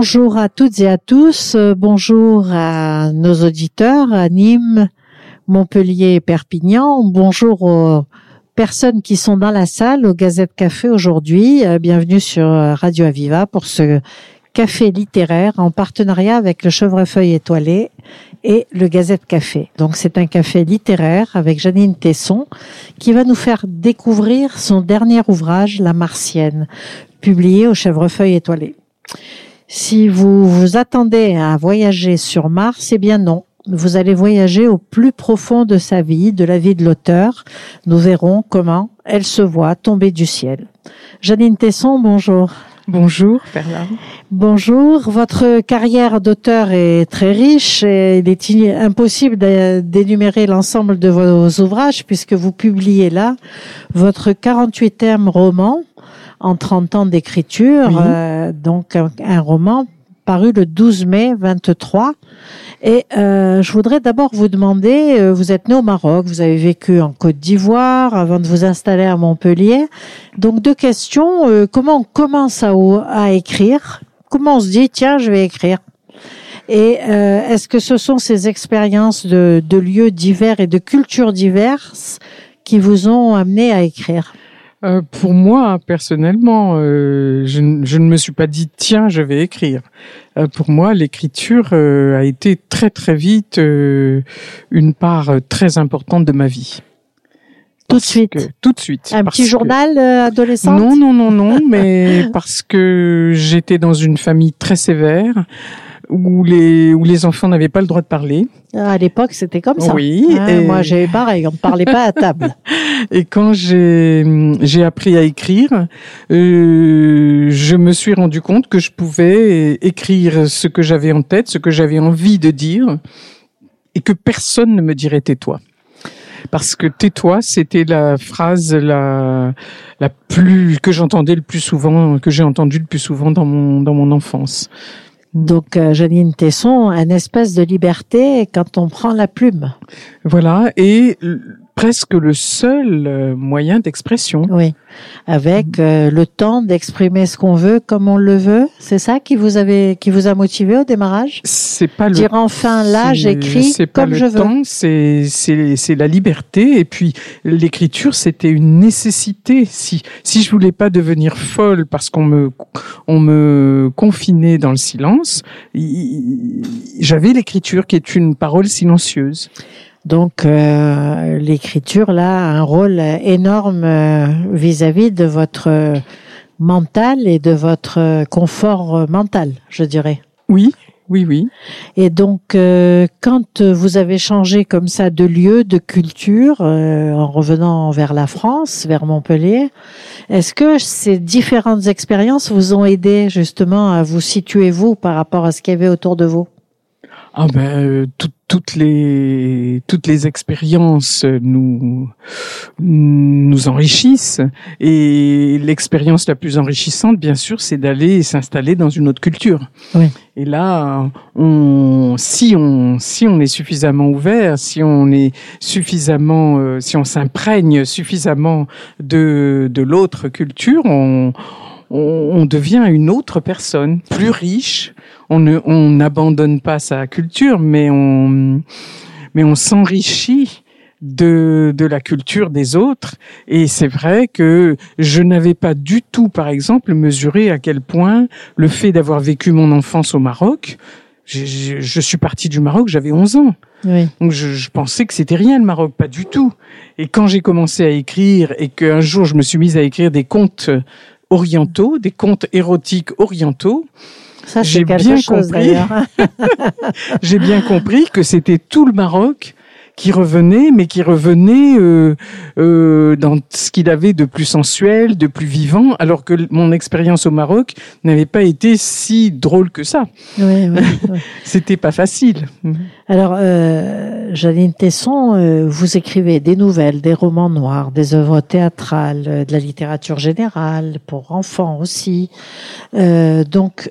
Bonjour à toutes et à tous. Euh, bonjour à nos auditeurs à Nîmes, Montpellier et Perpignan. Bonjour aux personnes qui sont dans la salle au Gazette Café aujourd'hui. Euh, bienvenue sur euh, Radio Aviva pour ce café littéraire en partenariat avec le Chevrefeuille étoilé et le Gazette Café. Donc c'est un café littéraire avec Janine Tesson qui va nous faire découvrir son dernier ouvrage, La Martienne, publié au Chevrefeuille étoilé. Si vous vous attendez à voyager sur Mars, eh bien non. Vous allez voyager au plus profond de sa vie, de la vie de l'auteur. Nous verrons comment elle se voit tomber du ciel. Janine Tesson, bonjour. Bonjour, Perla. Bonjour. Votre carrière d'auteur est très riche et il est impossible d'énumérer l'ensemble de vos ouvrages puisque vous publiez là votre 48e roman en 30 ans d'écriture, euh, donc un, roman paru le 12 mai 23. Et euh, je voudrais d'abord vous demander, euh, vous êtes né au Maroc, vous avez vécu en Côte d'Ivoire avant de vous installer à Montpellier. Donc deux questions, euh, comment on commence à, à écrire? Comment on se dit, tiens, je vais écrire? Et est-ce que ce sont ces expériences de, de lieux divers et de cultures diverses qui vous ont amené à écrire? Euh, pour moi, personnellement, euh, je, je, ne me suis pas dit tiens, je vais écrire. Euh, pour moi, l'écriture a été très très vite une part très importante de ma vie. Tout de suite. tout de suite. Un petit journal adolescent. Non, non, non, non, mais parce que j'étais dans une famille très sévère où les où les enfants n'avaient pas le droit de parler. À l'époque, c'était comme ça. Oui. Hein, et... Moi, j'avais pareil. On ne parlait pas à table. et quand j'ai j'ai appris à écrire, euh, je me suis rendu compte que je pouvais écrire ce que j'avais en tête, ce que j'avais envie de dire, et que personne ne me dirait tais-toi parce que tais-toi, c'était la phrase la la plus que j'entendais le plus souvent, que j'ai entendu le plus souvent dans mon dans mon enfance. Donc, euh, Janine Tesson, un espèce de liberté quand on prend la plume. Voilà, et presque le seul euh, moyen d'expression. Oui, avec euh, le temps d'exprimer ce qu'on veut comme on le veut. C'est ça qui vous avait, qui vous a motivé au démarrage? C'est pas le dire enfin là j'écris comme je veux. C'est c'est c'est la liberté et puis l'écriture c'était une nécessité. Si si je voulais pas devenir folle parce qu'on me on me confinait dans le silence, j'avais l'écriture qui est une parole silencieuse. Donc euh, l'écriture là a un rôle énorme euh, vis-à-vis de votre mental et de votre confort mental, je dirais. Oui, oui, oui. Et donc, euh, quand vous avez changé comme ça de lieu, de culture, en revenant vers la France, vers Montpellier, est-ce que ces différentes expériences vous ont aidé justement à vous situer vous par rapport à ce qu'il y avait autour de vous? Ah ben euh, toutes les toutes les expériences nous nous enrichissent et l'expérience la plus enrichissante bien sûr c'est d'aller s'installer dans une autre culture. Oui. Et là on si on si on est suffisamment ouvert, si on est suffisamment euh, si on s'imprègne suffisamment de de l'autre culture, on on, devient une autre personne, plus riche. On ne, on n'abandonne pas sa culture, mais on, mais on s'enrichit de, de la culture des autres. Et c'est vrai que je n'avais pas du tout, par exemple, mesuré à quel point le fait d'avoir vécu mon enfance au Maroc, je, je, suis partie du Maroc, j'avais 11 ans. Oui. Donc je, je, pensais que c'était rien le Maroc, pas du tout. Et quand j'ai commencé à écrire et qu'un jour je me suis mise à écrire des contes orientaux, des contes érotiques orientaux. j'ai bien compris. j'ai bien compris que c'était tout le Maroc qui revenait, mais qui revenait euh, euh, dans ce qu'il avait de plus sensuel, de plus vivant, alors que mon expérience au Maroc n'avait pas été si drôle que ça. Oui, oui, C'était pas facile. Alors, euh, Janine Tesson, euh, vous écrivez des nouvelles, des romans noirs, des œuvres théâtrales, euh, de la littérature générale, pour enfants aussi. Euh, donc,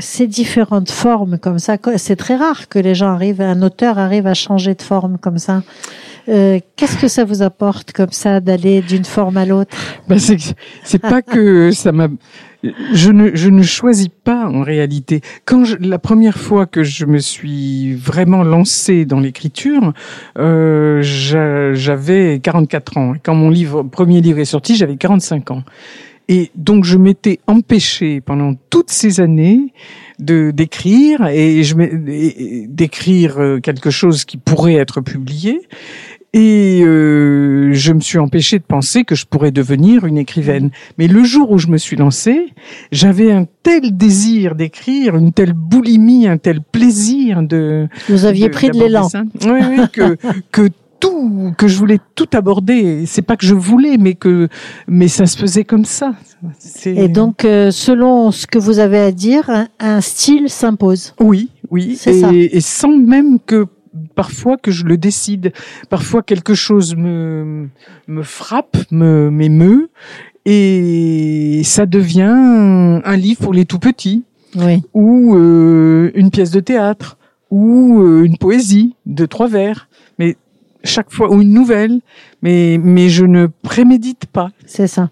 ces différentes formes comme ça, c'est très rare que les gens arrivent, un auteur arrive à changer de forme comme ça. Euh, Qu'est-ce que ça vous apporte comme ça d'aller d'une forme à l'autre? Ben c'est pas que ça m'a je ne, je ne choisis pas en réalité. Quand je, la première fois que je me suis vraiment lancée dans l'écriture, euh, j'avais 44 ans. Quand mon livre, premier livre est sorti, j'avais 45 ans. Et donc je m'étais empêchée pendant toutes ces années de d'écrire et je d'écrire euh, quelque chose qui pourrait être publié et euh, je me suis empêchée de penser que je pourrais devenir une écrivaine. Mais le jour où je me suis lancée, j'avais un tel désir d'écrire, une telle boulimie, un tel plaisir de. Vous aviez pris de l'élan. Oui, oui, que que tout, que je voulais tout aborder. C'est pas que je voulais, mais que, mais ça se faisait comme ça. Et donc, euh, selon ce que vous avez à dire, un, style s'impose. Oui, oui. Et, et sans même que parfois que je le décide. Parfois quelque chose me me frappe, me m'émeut et ça devient un livre pour les tout petits oui. ou euh, une pièce de théâtre ou euh, une poésie de trois vers. Mais chaque fois ou une nouvelle, mais mais je ne prémédite pas. C'est ça.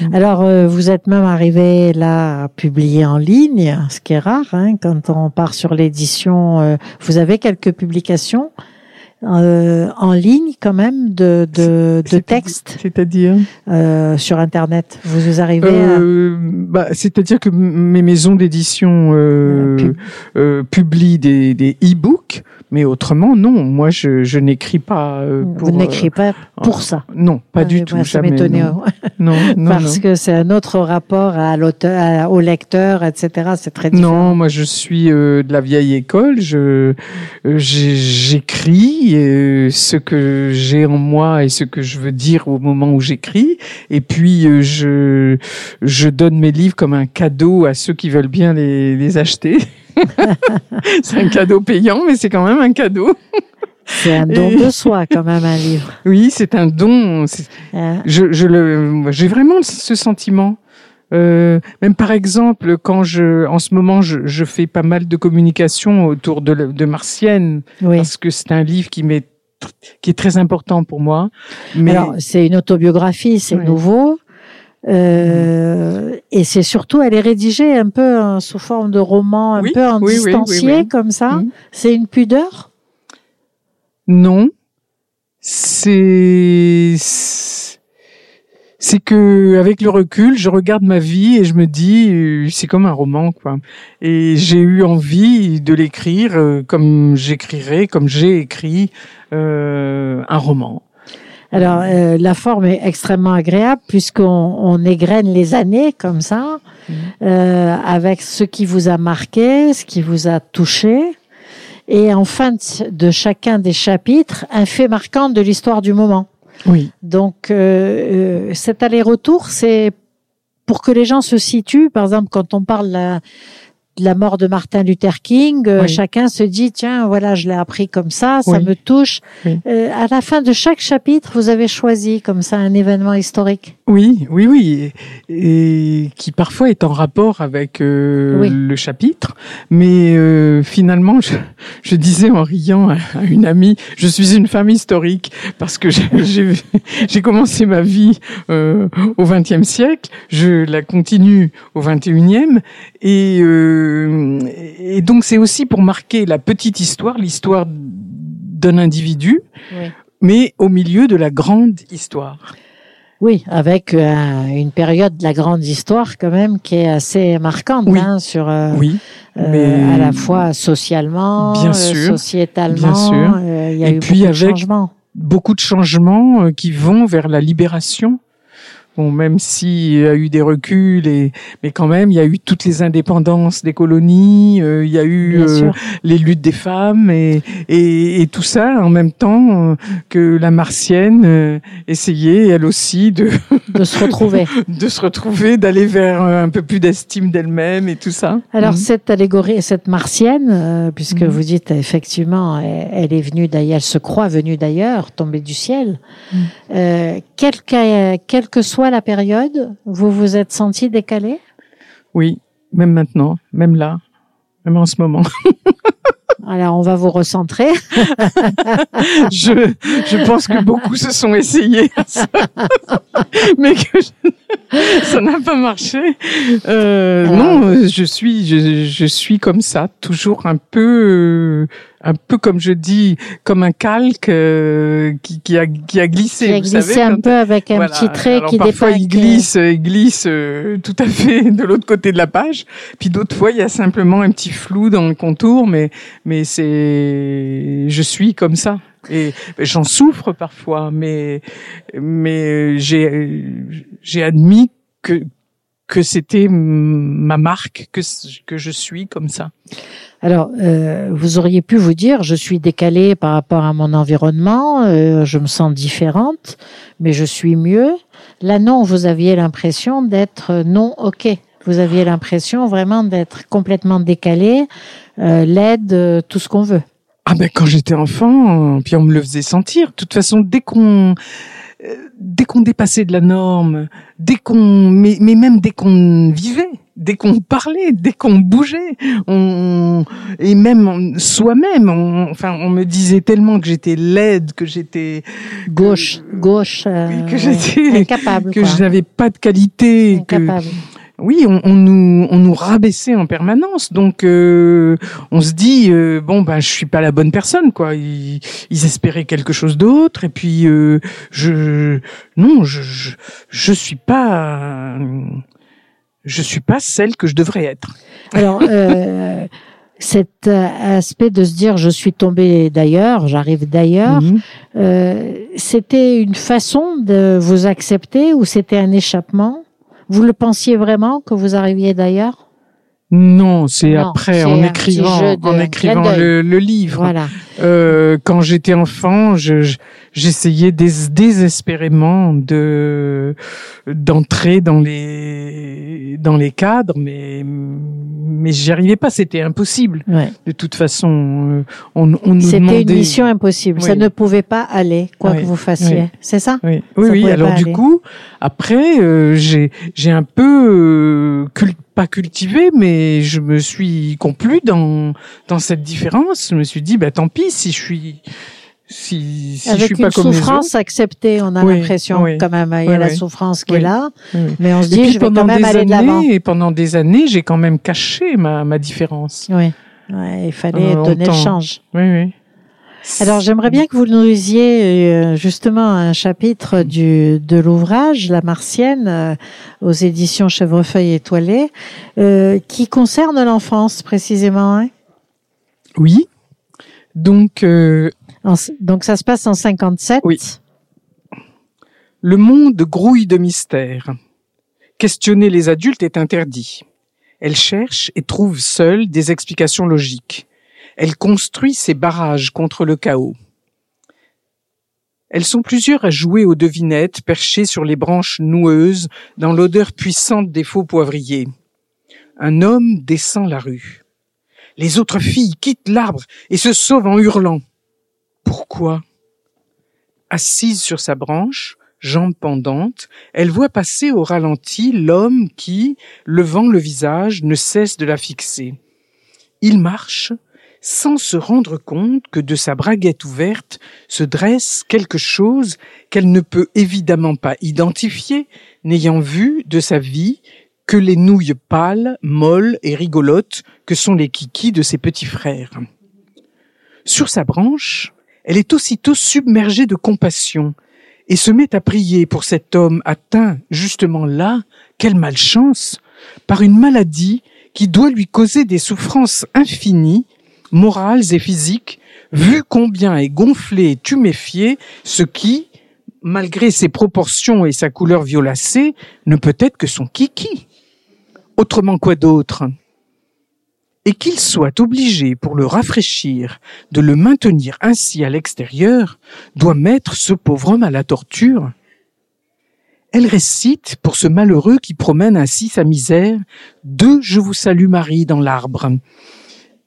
Mm. Alors, euh, vous êtes même arrivé là à publier en ligne, ce qui est rare hein, quand on part sur l'édition. Euh, vous avez quelques publications euh, en ligne quand même de, de, de textes. C'est-à-dire euh, sur Internet. Vous arrivez à... bah, C'est-à-dire que mes maisons d'édition publient des, des e-books mais autrement, non. Moi, je, je n'écris pas. Euh, pour, Vous n'écrivez pas pour ça. Non, pas du tout. ça m'étonnait. Non. non, Parce que c'est un autre rapport à l'auteur, au lecteur, etc. C'est très différent. Non, moi, je suis euh, de la vieille école. Je euh, j'écris ce que j'ai en moi et ce que je veux dire au moment où j'écris. Et puis, je je donne mes livres comme un cadeau à ceux qui veulent bien les, les acheter. c'est un cadeau payant, mais c'est quand même un cadeau. C'est un don de soi, quand même, un livre. Oui, c'est un don. Ah. Je, je le, j'ai vraiment ce sentiment. Euh, même par exemple, quand je, en ce moment, je, je fais pas mal de communication autour de, de Martienne, parce que c'est un livre qui m'est qui est très important pour moi. Mais alors, c'est une autobiographie, c'est nouveau. Euh, et c'est surtout, elle est rédigée un peu hein, sous forme de roman, un peu en distancié comme ça. Mm. C'est une pudeur? Non, c'est c'est que avec le recul, je regarde ma vie et je me dis euh, c'est comme un roman quoi. Et j'ai eu envie de l'écrire euh, comme j'écrirais, comme j'ai écrit un roman. Alors, euh, la forme est extrêmement agréable puisqu'on on égrène les années comme ça, mmh. euh, avec ce qui vous a marqué, ce qui vous a touché. Et en fin de, chacun des chapitres, un fait marquant de l'histoire du moment. Oui. Donc, euh, cet aller-retour, c'est pour que les gens se situent. Par exemple, quand on parle la, la mort de Martin Luther King, euh, chacun se dit tiens voilà je l'ai appris comme ça, ça me touche. Euh, à la fin de chaque chapitre, vous avez choisi comme ça un événement historique. Oui, oui, oui, et, qui parfois est en rapport avec euh, le chapitre, mais finalement je, je, disais en riant à, une amie, je suis une femme historique parce que j'ai commencé ma vie au XXe siècle, je la continue au XXIe et euh, et donc c'est aussi pour marquer la petite histoire, l'histoire d'un individu, mais au milieu de la grande histoire. Oui, avec euh, une période de la grande histoire quand même qui est assez marquante hein, sur euh, oui, mais... à la fois socialement, bien sûr, sociétalement, bien sûr. il y a eu puis beaucoup de changements. beaucoup de changements qui vont vers la libération Bon, même s'il y a eu des reculs, et, mais quand même, il y a eu toutes les indépendances des colonies, euh, il y a eu euh, les luttes des femmes et, et, et, tout ça en même temps euh, que la martienne essayait elle aussi de de se retrouver, de se retrouver, d'aller vers un peu plus d'estime d'elle-même et tout ça. Alors mhm. cette allégorie, cette martienne, puisque mhm. vous dites effectivement, elle, est venue d'ailleurs, elle se croit venue d'ailleurs, tombée du ciel. Quel, quel que soit la période, vous vous êtes senti décalé? Oui, même maintenant, même là, même en ce moment. Alors, on va vous recentrer. je, je pense que beaucoup se sont essayés à ça. Mais que je... ça n'a pas marché. Euh, non, je suis, je, je, suis comme ça, toujours un peu, un peu comme je dis, comme un calque euh, qui, qui, a, qui a glissé. Qui a glissé un peu avec un petit trait Alors, qui parfois dépasse. il glisse, il glisse euh, tout à fait de l'autre côté de la page. Puis d'autres fois, il y a simplement un petit flou dans le contour, mais mais c'est, je suis comme ça. Et j'en souffre parfois, mais mais j'ai j'ai admis que que c'était ma marque, que que je suis comme ça. Alors, euh, vous auriez pu vous dire, je suis décalée par rapport à mon environnement, euh, je me sens différente, mais je suis mieux. Là, non, vous aviez l'impression d'être non ok. Vous aviez l'impression vraiment d'être complètement décalé, euh, laide, euh, tout ce qu'on veut. Ah ben quand j'étais enfant, puis on me le faisait sentir. De toute façon, dès qu'on euh, dès qu'on dépassait de la norme, dès qu'on mais, mais même dès qu'on vivait, dès qu'on parlait, dès qu'on bougeait, on et même soi-même, on, enfin on me disait tellement que j'étais laide, que j'étais gauche, gauche, euh, oui, que j'étais incapable, que je n'avais pas de qualité, incapable. que oui, on, on, nous on nous rabaissait en permanence, donc euh, on se dit euh, bon ben je suis pas la bonne personne quoi. Ils, ils espéraient quelque chose d'autre et puis euh, je non je, je je suis pas je suis pas celle que je devrais être. Alors euh, cet aspect de se dire je suis tombée d'ailleurs, j'arrive d'ailleurs, Mhm. euh, c'était une façon de vous accepter ou c'était un échappement? Vous le pensiez vraiment que vous arriviez d'ailleurs? Non, c'est après en écrivant de en écrivant le, le livre. Voilà. Euh, quand j'étais enfant, je- je- j'essayais dés- désespérément de d'entrer dans les dans les cadres, mais mais j'y arrivais pas. C'était impossible. Ouais. De toute façon, euh, on, on nous C'était une mission impossible. Ça ne pouvait pas aller, quoi Oui, que vous fassiez. oui. C'est ça? Oui, oui, oui. Alors du aller. coup, après, euh, j'ai j'ai un peu euh, cul- pas cultivé, mais je me suis complu dans dans cette différence. Je me suis dit, bah tant pis si je suis si si je Avec suis pas une comme les autres. souffrance acceptée, on a Oui, l'impression oui. quand même. Il y a Oui, la souffrance qui est là, mais on se dit, je vais quand même aller de l'avant. années, et pendant des années, j'ai quand même caché ma ma différence. Oui. Ouais, il fallait Pendant donner le change. Oui, oui. Alors j'aimerais bien que vous nous lisiez euh, justement un chapitre du de l'ouvrage La Martienne euh, aux éditions Chevrefeuille étoilée euh, qui concerne l'enfance précisément. Hein? Oui. Donc euh, Donc ça se passe en 57. Oui. Le monde grouille de mystères. Questionner les adultes est interdit. Elle cherche et trouve seule des explications logiques. Elle construit ses barrages contre le chaos. Elles sont plusieurs à jouer aux devinettes perchées sur les branches noueuses dans l'odeur puissante des faux poivriers. Un homme descend la rue. Les autres filles quittent l'arbre et se sauvent en hurlant. Pourquoi Assise sur sa branche, jambes pendantes, elle voit passer au ralenti l'homme qui, levant le visage, ne cesse de la fixer. Il marche, sans se rendre compte que de sa braguette ouverte se dresse quelque chose qu'elle ne peut évidemment pas identifier, n'ayant vu de sa vie que les nouilles pâles, molles et rigolotes que sont les kikis de ses petits frères. Sur sa branche, elle est aussitôt submergée de compassion et se met à prier pour cet homme atteint justement là, quelle malchance, par une maladie qui doit lui causer des souffrances infinies, morales et physiques, vu combien est gonflé et tuméfié ce qui, malgré ses proportions et sa couleur violacée, ne peut être que son kiki. Autrement quoi d'autre? Et qu'il soit obligé, pour le rafraîchir, de le maintenir ainsi à l'extérieur, doit mettre ce pauvre homme à la torture. Elle récite, pour ce malheureux qui promène ainsi sa misère, deux Je vous salue Marie dans l'arbre,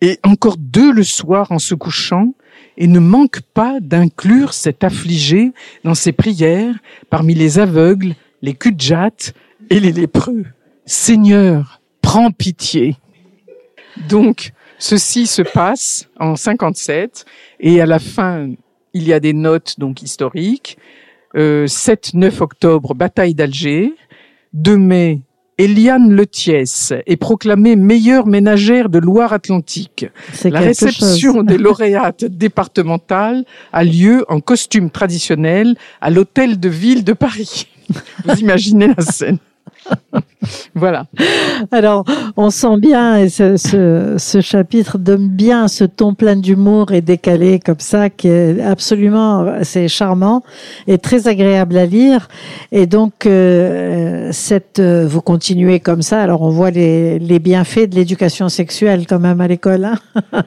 et encore deux le soir en se couchant, et ne manque pas d'inclure cet affligé dans ses prières parmi les aveugles, les cul et les lépreux. Seigneur, prends pitié. Donc, ceci se passe en 57 et à la fin, il y a des notes donc historiques. Euh, 7-9 octobre, bataille d'Alger. 2 mai, Eliane Letiès est proclamée meilleure ménagère de Loire-Atlantique. La réception des lauréates départementales a lieu en costume traditionnel à l'hôtel de ville de Paris. Vous imaginez la scène. voilà. Alors, on sent bien, et ce, ce, ce, chapitre donne bien ce ton plein d'humour et décalé comme ça, qui est absolument, c'est charmant et très agréable à lire. Et donc, euh, cette, euh, vous continuez comme ça. Alors, on voit les, les bienfaits de l'éducation sexuelle quand même à l'école. Hein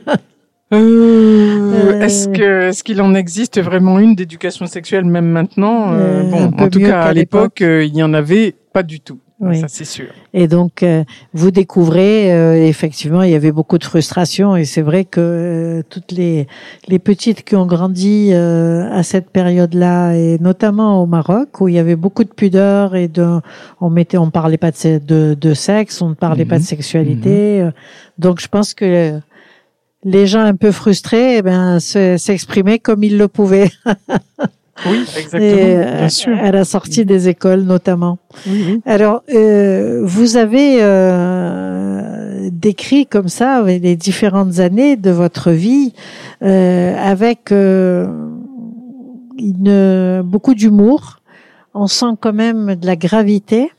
euh, est-ce que est-ce qu'il en existe vraiment une d'éducation sexuelle même maintenant? Bon, en tout cas à l'époque, il y en avait pas du tout. Oui. Ça, c'est sûr. Et donc, euh, vous découvrez, euh, effectivement, il y avait beaucoup de frustration. Et c'est vrai que euh, toutes les, les petites qui ont grandi à cette période-là, et notamment au Maroc, où il y avait beaucoup de pudeur et de, on mettait, on parlait pas de, de, de sexe, on ne parlait pas de mhm. sexualité. Mhm. Donc, je pense que les gens un peu frustrés, eh ben, s'exprimaient comme ils le pouvaient. Oui, exactement. Euh, bien sûr. À la sortie des écoles, notamment. Oui, Alors, euh, vous avez euh, décrit comme ça les différentes années de votre vie euh, avec euh, une, beaucoup d'humour. On sent quand même de la gravité,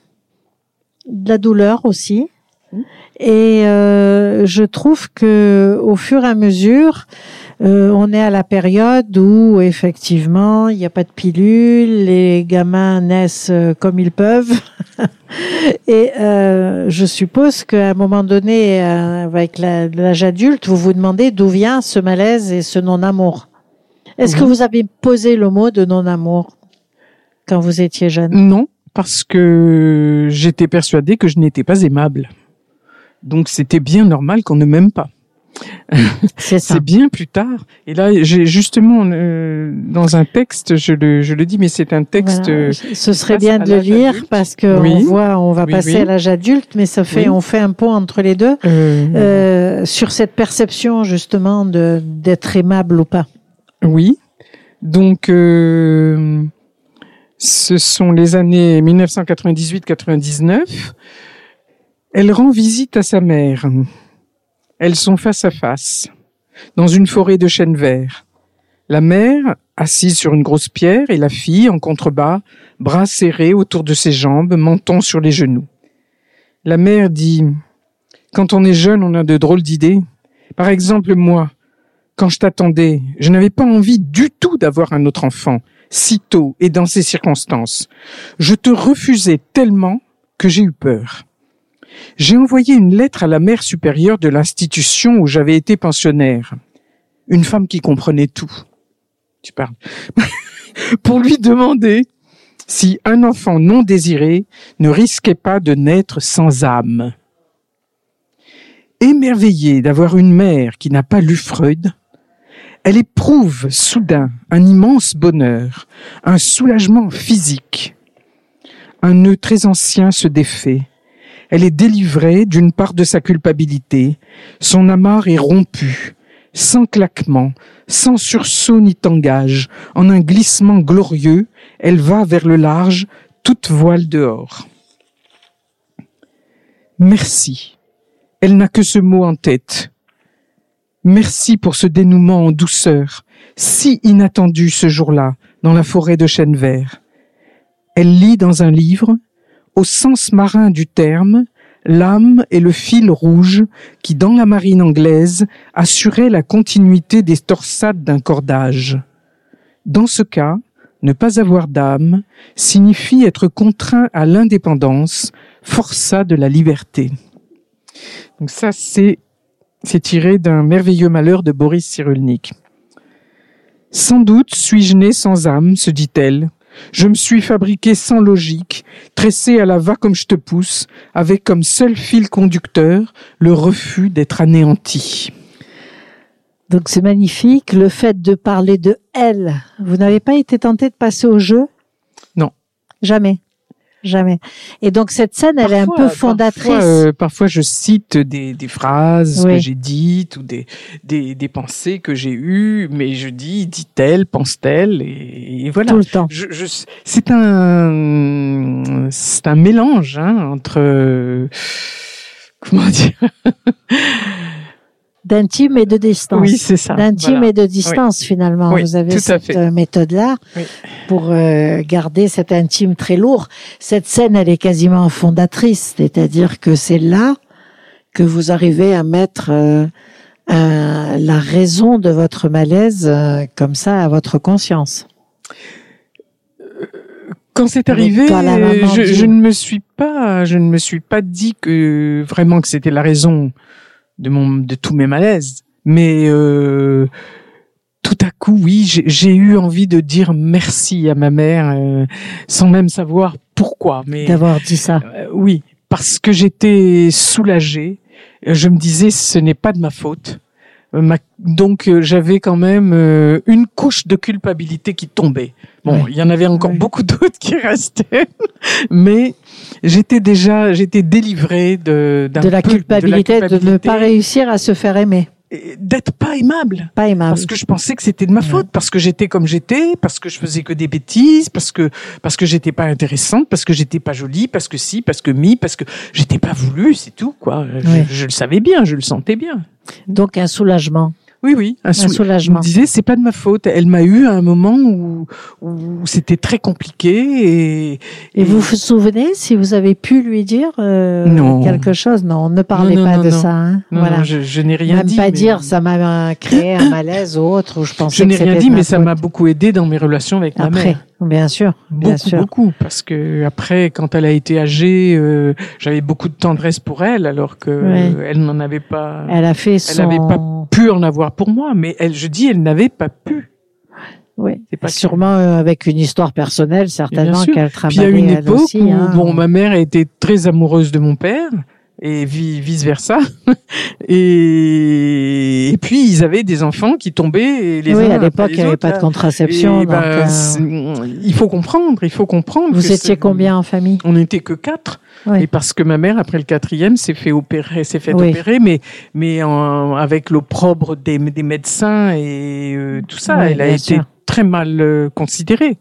de la douleur aussi. Mmh. Et je trouve que au fur et à mesure, euh, on est à la période où effectivement il n'y a pas de pilule, les gamins naissent euh, comme ils peuvent. Et euh, je suppose qu'à un moment donné, avec l'âge adulte, vous vous demandez d'où vient ce malaise et ce non-amour. Est-ce que mhm. vous avez posé le mot de non-amour quand vous étiez jeune? Non, parce que j'étais persuadée que je n'étais pas aimable. Donc c'était bien normal qu'on ne m'aime pas. C'est bien plus tard. Et là, j'ai justement euh, dans un texte, je le, je le dis, mais c'est un texte. Euh, ce serait bien de le lire parce que on voit, on va passer à l'âge adulte, mais ça fait, on fait un pont entre les deux euh, euh sur cette perception justement de d'être aimable ou pas. Oui. Donc, ce sont les années 1998-99. Elle rend visite à sa mère. Elles sont face à face, dans une forêt de chênes verts. La mère, assise sur une grosse pierre, et la fille, en contrebas, bras serrés autour de ses jambes, menton sur les genoux. La mère dit Quand on est jeune, on a de drôles d'idées. Par exemple, moi, quand je t'attendais, je n'avais pas envie du tout d'avoir un autre enfant, si tôt et dans ces circonstances. Je te refusais tellement que j'ai eu peur. J'ai envoyé une lettre à la mère supérieure de l'institution où j'avais été pensionnaire. Une femme qui comprenait tout. Tu parles. Pour lui demander si un enfant non désiré ne risquait pas de naître sans âme. Émerveillée d'avoir une mère qui n'a pas lu Freud, elle éprouve soudain un immense bonheur, un soulagement physique. Un nœud très ancien se défait elle est délivrée d'une part de sa culpabilité. Son amarre est rompu, sans claquement, sans sursaut ni tangage, en un glissement glorieux, elle va vers le large, toute voile dehors. Merci. Elle n'a que ce mot en tête. Merci pour ce dénouement en douceur, si inattendu ce jour-là, dans la forêt de chênes verts. Elle lit dans un livre, au sens marin du terme, l'âme est le fil rouge qui, dans la marine anglaise, assurait la continuité des torsades d'un cordage. Dans ce cas, ne pas avoir d'âme signifie être contraint à l'indépendance, forçat de la liberté. Donc ça, c'est, tiré d'un merveilleux malheur de Boris Cyrulnik. Sans doute suis-je né sans âme, se dit-elle, je me suis fabriqué sans logique, tressé à la va comme je te pousse, avec comme seul fil conducteur le refus d'être anéanti. Donc c'est magnifique, le fait de parler de elle. Vous n'avez pas été tenté de passer au jeu? Non. Jamais. Jamais. Et donc cette scène, elle est un peu fondatrice. Parfois, euh, parfois je cite des, des phrases que j'ai dites ou des, des, des pensées que j'ai eues, mais je dis dit-elle, pense-t-elle, et, voilà. Tout le temps. Je, je, c'est un c'est un mélange hein, entre comment dire? D'intime et de distance. Oui, c'est ça. D'intime et de distance finalement. Oui, Vous avez cette euh, méthode-là Oui. Pour euh, garder cet intime très lourd. Cette scène, elle est quasiment fondatrice, c'est-à-dire que c'est là que vous arrivez à mettre euh, un- la raison de votre malaise euh, comme ça à votre conscience. Quand c'est arrivé, je, dit- je ne me suis pas, je ne me suis pas dit que vraiment que c'était la raison de mon, de tous mes malaises. Mais euh, tout à coup, oui, j'ai eu envie de dire merci à ma mère, euh, sans même savoir pourquoi. Mais D'avoir dit ça. euh, oui, parce que j'étais soulagée. Je me disais, ce n'est pas de ma faute. Euh, ma- Donc euh, j'avais quand même euh, une couche de culpabilité qui tombait. Bon, Oui. il y en avait encore Oui. beaucoup d'autres qui restaient, mais j'étais déjà, j'étais délivrée de, d'un De la, peu culpabilité de ne pas réussir à se faire aimer. D'être pas aimable. Pas aimable. Parce que je pensais que c'était de ma faute, parce que j'étais comme j'étais, parce que je faisais que des bêtises, parce que parce que j'étais pas intéressante, parce que j'étais pas jolie, parce que si, parce que mi, parce que j'étais pas voulu, c'est tout quoi. Je le savais bien, je le sentais bien. Donc un soulagement. Oui, oui, un, Un sou- Je soulagement. me disais, c'est pas de ma faute. Elle m'a eu à un moment où, où c'était très compliqué et, Et vous vous souvenez si vous avez pu lui dire euh, Non. quelque chose? Non, ne parlez Non, non, pas non, de ça. Hein. voilà. je, je n'ai rien Même dit. pas mais- dire ça m'a créé un malaise ou autre. Où je pensais Je n'ai rien dit, mais ça m'a beaucoup aidé dans mes relations avec ma Après, mère. Bien sûr, bien Beaucoup, sûr. beaucoup, parce que après, quand elle a été âgée, euh, j'avais beaucoup de tendresse pour elle, alors que Oui. elle n'en avait pas Elle a fait son. n'avait pas pu en avoir pour moi. Mais elle, je dis, elle n'avait pas pu. Oui. C'est pas Sûrement euh, avec une histoire personnelle, certainement qu'elle Puis il y a travaillait une elle époque aussi. où, hein. bon, ma mère était très amoureuse de mon père et vice versa. et, et puis ils avaient des enfants qui tombaient les oui, uns à l'époque, il n'y avait pas de contraception. Et donc, ben, euh, il faut comprendre, il faut comprendre. vous étiez combien en famille? On n'était que quatre. Oui. Et parce que ma mère, après le quatrième, s'est fait opérer, s'est fait Oui. opérer, mais mais en- avec l'opprobre des, des médecins et euh, tout ça, elle a été sûr. très mal euh, considérée.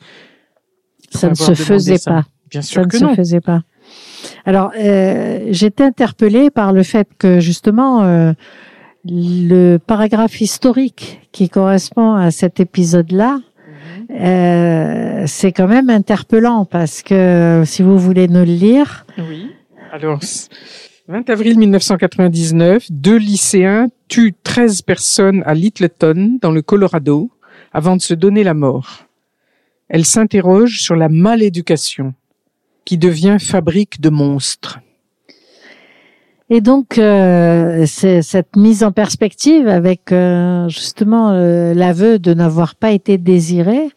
Ça ne se faisait ça. pas. Bien Ça sûr ne que se non. faisait pas. Alors, euh, j'étais interpellée par le fait que justement euh, le paragraphe historique qui correspond à cet épisode-là, euh, c'est quand même interpellant parce que si vous voulez nous le lire, Oui. Alors, c- 20 avril 1999, deux lycéens tuent 13 personnes à Littleton, dans le Colorado, avant de se donner la mort. Elle s'interroge sur la maléducation qui devient fabrique de monstres. Et donc, euh, c'est cette mise en perspective avec euh, justement euh, l'aveu de n'avoir pas été désiré,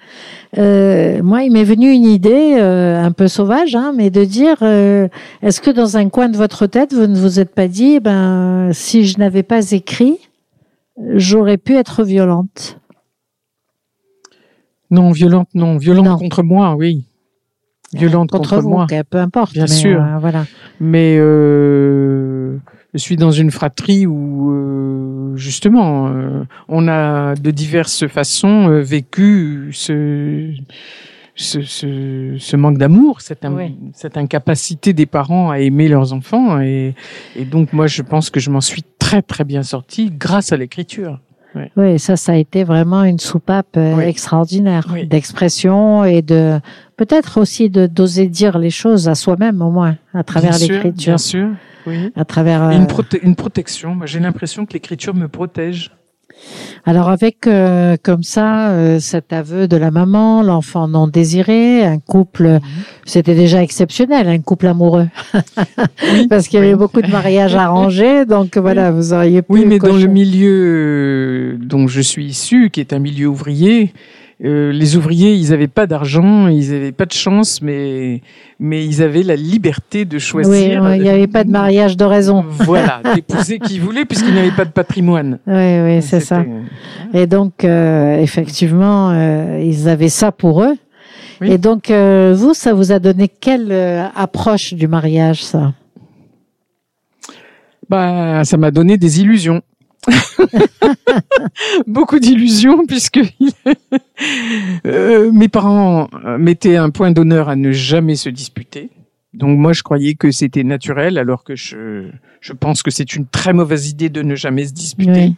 euh, moi, il m'est venu une idée euh, un peu sauvage, hein, mais de dire, euh, est-ce que dans un coin de votre tête, vous ne vous êtes pas dit, eh ben, si je n'avais pas écrit, j'aurais pu être violente? Non, violente, non. Violente Non. contre moi, oui. Violente contre, vous, moi. peu importe. Bien mais, sûr. euh, voilà. Mais euh, je suis dans une fratrie où, euh, justement, euh, on a de diverses façons euh, vécu ce, ce, ce, ce manque d'amour, cette, in- Oui. cette incapacité des parents à aimer leurs enfants. Et, et donc, moi, je pense que je m'en suis très, très bien sortie grâce à l'écriture. Oui, ça, ça a été vraiment une soupape euh, Oui. extraordinaire Oui. d'expression et de peut-être aussi de d'oser dire les choses à soi-même au moins à travers Bien sûr, l'écriture, Bien sûr, oui. à travers. Euh, Une, prote- une protection. Moi, j'ai l'impression que l'écriture me protège. Alors avec euh, comme ça euh, cet aveu de la maman, l'enfant non désiré, un couple, Mhm. c'était déjà exceptionnel, un couple amoureux, Oui, parce qu'il y avait beaucoup de mariages arrangés, donc voilà, vous auriez pu. Oui, mais dans le milieu euh, dont je suis issu, qui est un milieu ouvrier, euh, les ouvriers, ils n'avaient pas d'argent, ils n'avaient pas de chance, mais mais ils avaient la liberté de choisir. Oui, il n'y avait pas de mariage de raison. Voilà, d'épouser qui voulait, puisqu'ils n'avaient pas de patrimoine. Oui, oui, c'est ça. C'était- Et donc, euh, effectivement, euh, ils avaient ça pour eux. Oui. Et donc, euh, vous, ça vous a donné quelle euh, approche du mariage, ça? Bah, ça m'a donné des illusions. Beaucoup d'illusions puisque euh, mes parents mettaient un point d'honneur à ne jamais se disputer. Donc moi je croyais que c'était naturel alors que je, je pense que c'est une très mauvaise idée de ne jamais se disputer. Oui.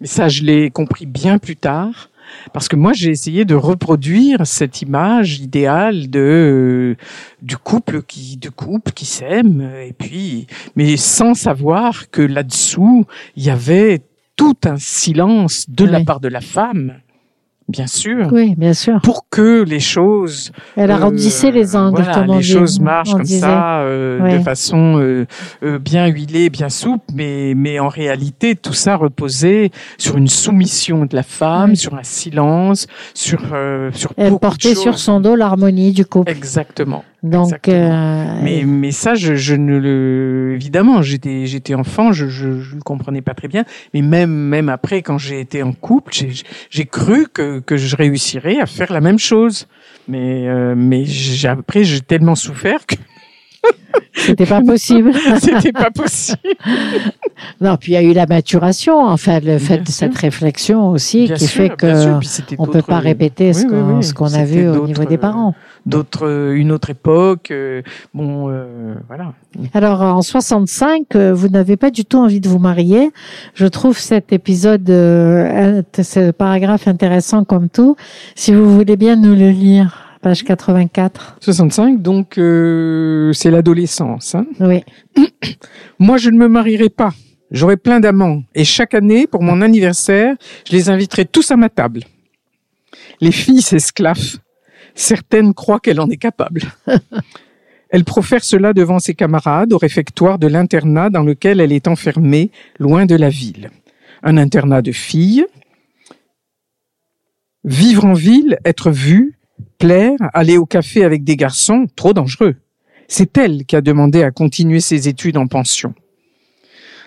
Mais ça je l'ai compris bien plus tard parce que moi j'ai essayé de reproduire cette image idéale de euh, du couple qui de couple qui s'aime. Et puis mais sans savoir que là-dessous il y avait tout un silence de la part de la femme bien sûr Oui, bien sûr. pour que les choses Elle euh, arrondissait les angles, voilà, comme on les dit- choses marchent comme disait. ça, euh, Ouais. de façon euh, euh, bien huilée, bien souple, mais mais en réalité tout ça reposait sur une soumission de la femme, Oui. sur un silence, sur sur sur Elle portait sur son dos l'harmonie du couple. Exactement. Donc, euh, Mais mais ça je, je ne le évidemment j'étais j'étais enfant je, je je le comprenais pas très bien. Mais même même après quand j'ai été en couple j'ai j'ai cru que que je réussirais à faire la même chose. Mais euh, mais j'ai après j'ai tellement souffert que c'était pas possible. c'était pas possible non, puis il y a eu la maturation, enfin, le fait Bien de sûr. cette réflexion aussi, Bien qui sûr, fait que on peut pas répéter ce Oui, qu'on oui. a vu au niveau des parents. d'autres euh, une autre époque euh, bon euh, voilà Alors en 65, euh, vous n'avez pas du tout envie de vous marier. Je trouve cet épisode, euh, ce paragraphe intéressant comme tout. Si vous voulez bien nous le lire, page 84. 65 donc euh, c'est l'adolescence hein. Oui, Moi, je ne me marierai pas. J'aurai plein d'amants. Et chaque année, pour mon anniversaire, je les inviterai tous à ma table. Les filles s'esclaffent. Certaines croient qu'elle en est capable. Elle profère cela devant ses camarades au réfectoire de l'internat dans lequel elle est enfermée, loin de la ville. Un internat de filles. Vivre en ville, être vue, plaire, aller au café avec des garçons, trop dangereux. C'est elle qui a demandé à continuer ses études en pension.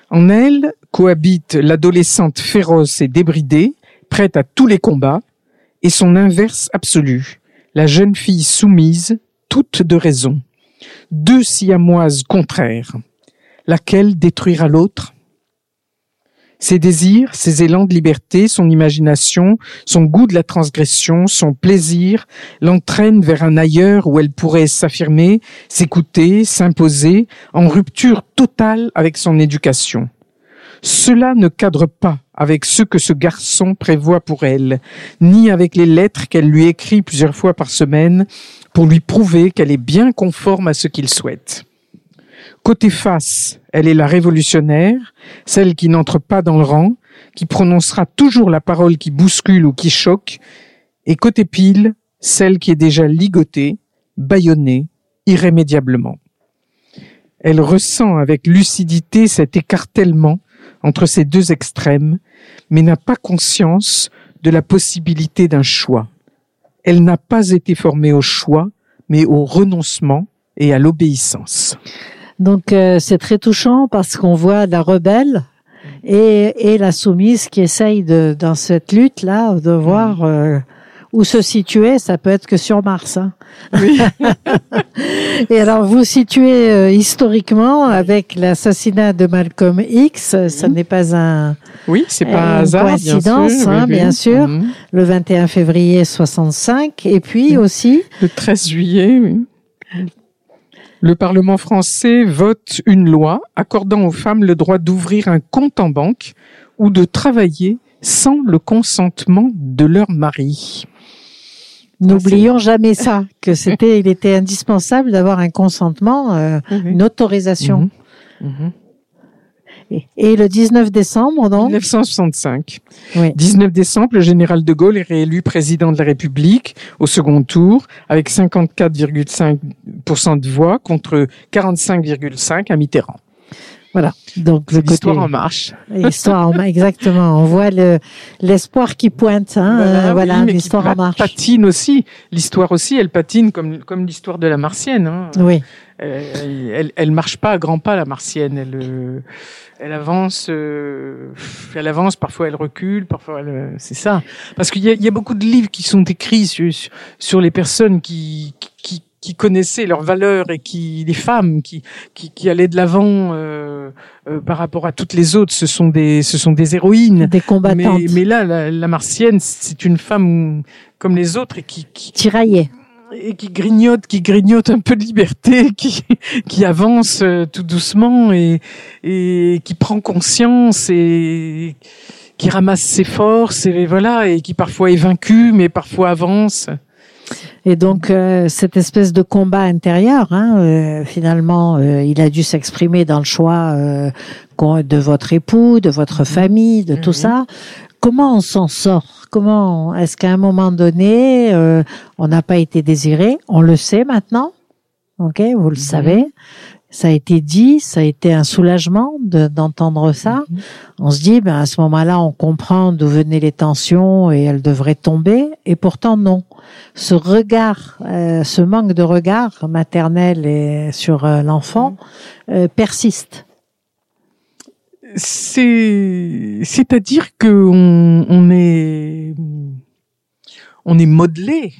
En elle cohabite l'adolescente féroce et débridée, prête à tous les combats, et son inverse absolu, la jeune fille soumise, toute de raison. Deux siamoises contraires. Laquelle détruira l'autre? Ses désirs, ses élans de liberté, son imagination, son goût de la transgression, son plaisir l'entraînent vers un ailleurs où elle pourrait s'affirmer, s'écouter, s'imposer, en rupture totale avec son éducation. Cela ne cadre pas avec ce que ce garçon prévoit pour elle, ni avec les lettres qu'elle lui écrit plusieurs fois par semaine pour lui prouver qu'elle est bien conforme à ce qu'il souhaite. Côté face, elle est la révolutionnaire, celle qui n'entre pas dans le rang, qui prononcera toujours la parole qui bouscule ou qui choque, et côté pile, celle qui est déjà ligotée, bâillonnée, irrémédiablement. Elle ressent avec lucidité cet écartèlement entre ces deux extrêmes, mais n'a pas conscience de la possibilité d'un choix. Elle n'a pas été formée au choix, mais au renoncement et à l'obéissance. Donc euh, c'est très touchant parce qu'on voit la rebelle et, et la soumise qui essaye de dans cette lutte là de voir euh, où se situer. Ça peut être que sur Mars. Hein. Oui. Et alors, vous situez euh, historiquement avec l'assassinat de Malcolm X. Ça n'est pas un Oui, c'est pas un hasard. bien coïncidence, sûr, hein, oui, oui. bien sûr. Mhm. le 21 février 65. Et puis aussi, Le 13 juillet, oui. Le Parlement français vote une loi accordant aux femmes le droit d'ouvrir un compte en banque ou de travailler sans le consentement de leur mari. n'oublions jamais ça, que c'était, il était indispensable d'avoir un consentement, euh, une autorisation. Mhm. Mhm. Et, le 19 décembre, donc, 1965. Oui. 19 décembre, le général de Gaulle est réélu président de la République au second tour avec 54,5% de voix contre 45,5% à Mitterrand. voilà. Donc, le côté- en marche. L'histoire en exactement. On voit le l'espoir qui pointe. Hein, euh, voilà, qui l'histoire en marche. patine aussi. L'histoire aussi, elle patine comme, comme l'histoire de la martienne. hein. Oui. Elle, elle, marche pas à grands pas la martienne. Elle, elle avance, elle avance. Parfois elle recule, parfois elle, c'est ça. Parce qu'il y a, y a, beaucoup de livres qui sont écrits sur, sur les personnes qui, qui, qui connaissaient leurs valeurs et qui les femmes qui qui, qui allaient de l'avant euh, euh, par rapport à toutes les autres ce sont des ce sont des héroïnes des combattantes mais, mais là la, la martienne c'est une femme comme les autres et qui, qui tiraillée et qui grignote, qui grignote un peu de liberté, qui qui avance euh, tout doucement et et qui prend conscience et qui ramasse ses forces et voilà et qui parfois est vaincu mais parfois avance. Et donc euh, cette espèce de combat intérieur, hein, euh, finalement, euh, il a dû s'exprimer dans le choix de votre époux, de votre famille, de tout ça. Comment on s'en sort? Comment est-ce qu'à un moment donné, on n'a pas été désiré? On le sait maintenant, ok Vous le savez ça a été dit, ça a été un soulagement d'entendre ça. Mhm. On se dit, ben à ce moment-là, on comprend d'où venaient les tensions et elles devraient tomber. Et pourtant, non. Ce regard, euh, ce manque de regard maternel et sur euh, l'enfant mhm. euh, persiste. C'est, c'est-à-dire que on, on est, on est modelé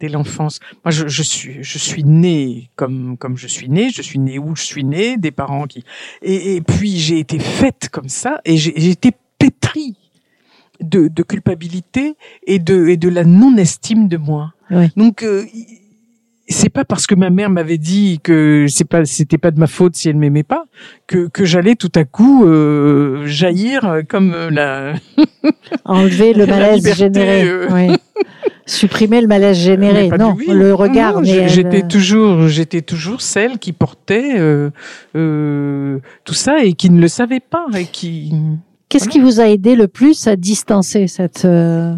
dès l'enfance. Moi, je, je, suis, je suis né comme comme je suis né. Je suis né où je suis né, des parents qui. Et, et puis j'ai été faite comme ça, et j'ai été pétrie de, de culpabilité et de et de la non-estime de moi. Donc euh, c'est pas parce que ma mère m'avait dit que c'est pas c'était pas de ma faute si elle m'aimait pas que que j'allais tout à coup euh, jaillir comme la enlever le malaise généré. Euh. Oui. supprimer le malaise généré. Non, le regard. J'étais toujours, j'étais toujours celle qui portait euh, euh, tout ça et qui ne le savait pas et qui. Qu'est-ce qui vous a aidé le plus à distancer cette euh,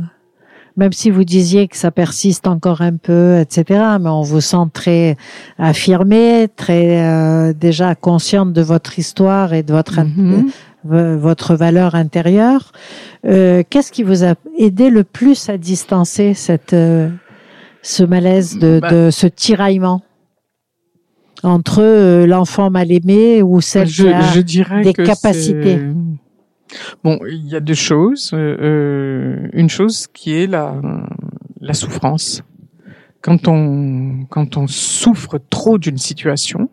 même si vous disiez que ça persiste encore un peu, etc., mais on vous sent très affirmé, très euh, déjà consciente de votre histoire et de votre mm-hmm votre valeur intérieure. Euh, Qu'est-ce qui vous a aidé le plus à distancer cette, euh, ce malaise, de, bah, de, ce tiraillement entre euh, l'enfant mal aimé ou celle je, qui a je dirais des capacités? Bon, il y a deux choses. Euh, une chose qui est la, la souffrance. Quand on, quand on souffre trop d'une situation,